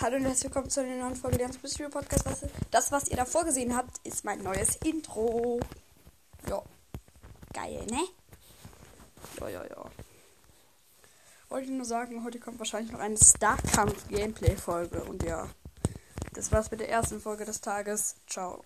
Hallo und herzlich willkommen zu einer neuen Folge der Mystery Podcast. Das, was ihr davor gesehen habt, ist mein neues Intro. Ja. Geil, ne? Ja, ja, ja. Wollte nur sagen, heute kommt wahrscheinlich noch eine Starkampf-Gameplay-Folge. Und ja, das war's mit der ersten Folge des Tages. Ciao.